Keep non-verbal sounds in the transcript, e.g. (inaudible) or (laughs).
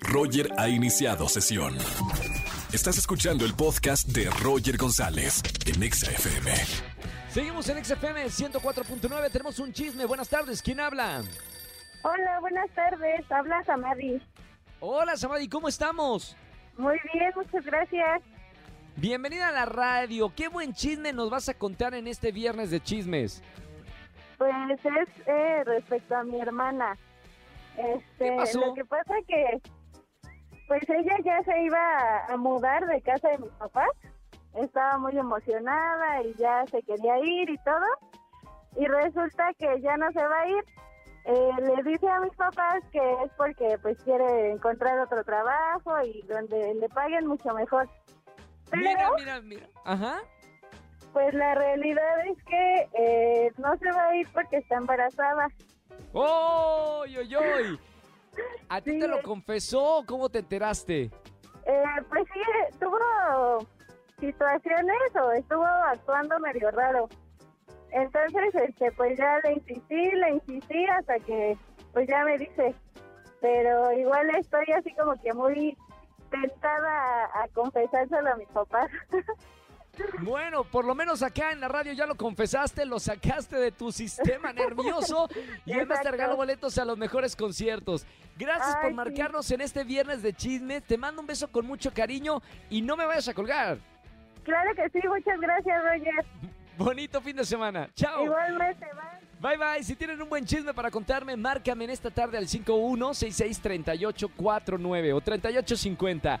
Roger ha iniciado sesión. Estás escuchando el podcast de Roger González en Exa FM. Seguimos en XFM 104.9. Tenemos un chisme. Buenas tardes. ¿Quién habla? Hola, buenas tardes. Habla Samadi. Hola, Samadi. ¿Cómo estamos? Muy bien, muchas gracias. Bienvenida a la radio. ¿Qué buen chisme nos vas a contar en este viernes de chismes? Pues es eh, respecto a mi hermana. Este, ¿Qué pasó? Lo que pasa que, pues ella ya se iba a mudar de casa de mis papás. Estaba muy emocionada y ya se quería ir y todo. Y resulta que ya no se va a ir. Eh, le dice a mis papás que es porque pues quiere encontrar otro trabajo y donde le paguen mucho mejor. Pero, Mira, mira, mira. Ajá. pues la realidad es que eh, no se va a ir porque está embarazada. ¡Oy, oy, oy! ¿A ti Sí, te lo es- confesó? ¿Cómo te enteraste? Eh, pues sí, tuvo situaciones o estuvo actuando medio raro. Entonces, este, pues ya le insistí, le insistí hasta que, pues ya me dice. Pero igual estoy así como que muy tentada a, a confesárselo a mis papás. (laughs) Bueno, por lo menos acá en la radio ya lo confesaste, lo sacaste de tu sistema nervioso y además te regalo boletos a los mejores conciertos. Gracias por sí. marcarnos en este viernes de chisme. Te mando un beso con mucho cariño y no me vayas a colgar. claro que sí, muchas gracias, Roger. (laughs) Bonito fin de semana. Chao. Igualmente, bye. Bye bye. Si tienen un buen chisme para contarme, márcame en esta tarde al 51663849 o 3850.